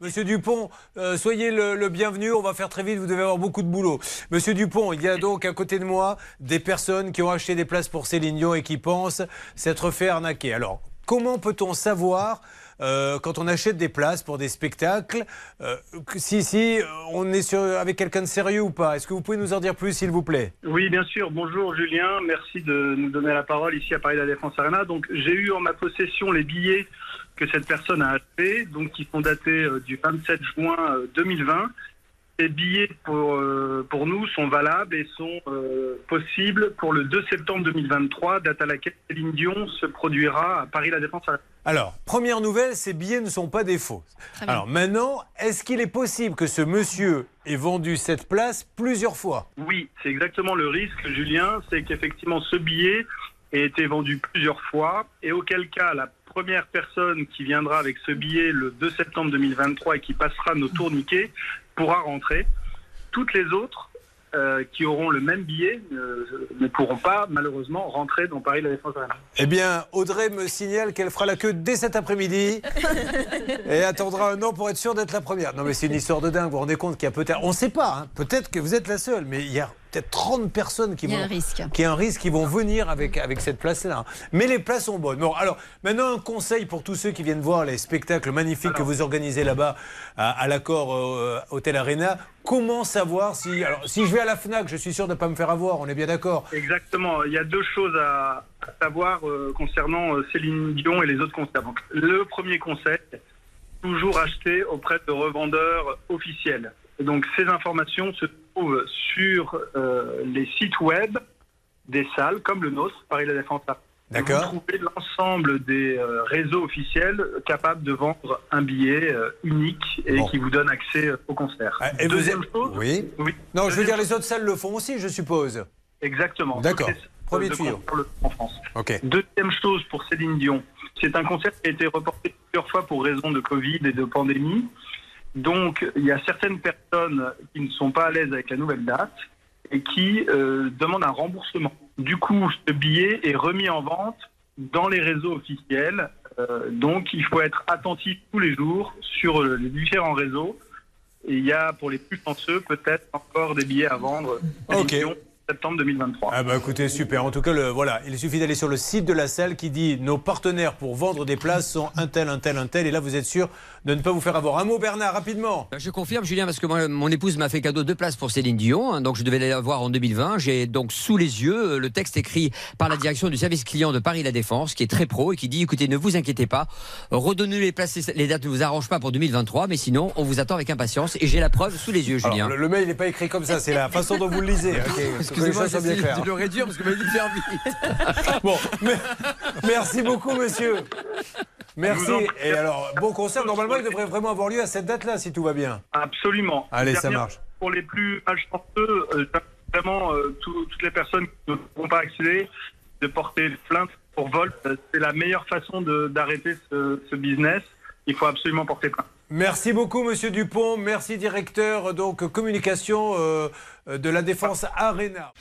Monsieur Dupont, euh, soyez le, bienvenu. On va faire très vite. Vous devez avoir beaucoup de boulot. Monsieur Dupont, il y a donc à côté de moi des personnes qui ont acheté des places pour Céline Dion et qui pensent s'être fait arnaquer. Alors, comment peut-on savoir euh, quand on achète des places pour des spectacles, euh, si, si on est sur, avec quelqu'un de sérieux ou pas. Est-ce que vous pouvez nous en dire plus, s'il vous plaît? Oui, bien sûr. Bonjour Julien, merci de nous donner la parole ici à Paris La Défense Arena. Donc j'ai eu en ma possession les billets que cette personne a achetés, donc qui sont datés euh, du 27 juin 2020 les billets pour, euh, pour nous sont valables et sont euh, possibles pour le 2 septembre 2023, date à laquelle Céline Dion se produira à Paris La Défense. Alors, première nouvelle, ces billets ne sont pas des faux. Alors maintenant, est-ce qu'il est possible que ce monsieur ait vendu cette place plusieurs fois? Oui, c'est exactement le risque, Julien, c'est qu'effectivement ce billet ait été vendu plusieurs fois et auquel cas la première personne qui viendra avec ce billet le 2 septembre 2023 et qui passera nos tourniquets pourra rentrer. Toutes les autres euh, qui auront le même billet ne pourront pas malheureusement rentrer dans Paris La Défense Arena. Eh bien, Audrey me signale qu'elle fera la queue dès cet après-midi et attendra un an pour être sûre d'être la première. Non mais c'est une histoire de dingue, vous vous rendez compte qu'il y a peut-être... On ne sait pas, hein. peut-être que vous êtes la seule, mais il y a peut-être 30 personnes qui vont, un risque. qui a un risque qui vont venir avec, avec cette place-là. Mais les places sont bonnes. Bon, alors maintenant un conseil pour tous ceux qui viennent voir les spectacles magnifiques que vous organisez là-bas à, l'accord euh, Hôtel Arena. Comment savoir si alors si je vais à la Fnac, je suis sûr de ne pas me faire avoir. On est bien d'accord. Exactement. Il y a deux choses à, savoir euh, concernant euh, Céline Dion et les autres concerts. Donc, le premier conseil, toujours acheter auprès de revendeurs officiels. Donc ces informations se trouvent sur euh, les sites web des salles comme le nôtre, Paris La Défense. D'accord. Vous trouvez l'ensemble des euh, réseaux officiels capables de vendre un billet euh, unique et qui vous donne accès au concert. Ah, et Deuxième chose. Oui. oui. Non, je veux dire, les autres salles le font aussi, je suppose. Exactement. D'accord. Premier tuyau. En France. Ok. Deuxième chose pour Céline Dion. C'est un concert qui a été reporté plusieurs fois pour raison de Covid et de pandémie. Donc, il y a certaines personnes qui ne sont pas à l'aise avec la nouvelle date et qui euh, demandent un remboursement. Du coup, ce billet est remis en vente dans les réseaux officiels. Euh, donc, il faut être attentif tous les jours sur euh, les différents réseaux. Et il y a, pour les plus chanceux, peut-être encore des billets à vendre. Ok septembre 2023. Ah bah écoutez, super. En tout cas, le, voilà, il suffit d'aller sur le site de la salle qui dit nos partenaires pour vendre des places sont un tel, un tel, un tel. Et là, vous êtes sûr de ne pas vous faire avoir. Un mot, Bernard, rapidement. Bah, je confirme, Julien, parce que moi, mon épouse m'a fait cadeau de places pour Céline Dion. Hein, donc je devais les voir en 2020. J'ai donc sous les yeux euh, le texte écrit par la direction du service client de Paris La Défense, qui est très pro et qui dit écoutez, ne vous inquiétez pas, redonnez les places, les dates ne vous arrangent pas pour 2023, mais sinon, on vous attend avec impatience. Et j'ai la preuve sous les yeux, Julien. le, mail n'est pas écrit comme ça, c'est la façon dont vous le lisez. Excusez-moi, bien clair de le réduire parce que vous m'avez dit de faire vite. bon, merci beaucoup, monsieur. Merci. Et alors, bon concert, normalement, il devrait vraiment avoir lieu à cette date-là, si tout va bien. Absolument. Allez, ça marche. Pour les plus malchanceux, euh, vraiment, euh, toutes les personnes qui ne pourront pas accéder, de porter plainte pour vol, euh, c'est la meilleure façon d'arrêter ce, ce business. Il faut absolument porter plainte. Merci beaucoup, Monsieur Dupont. Merci, directeur donc communication de la Défense Arena.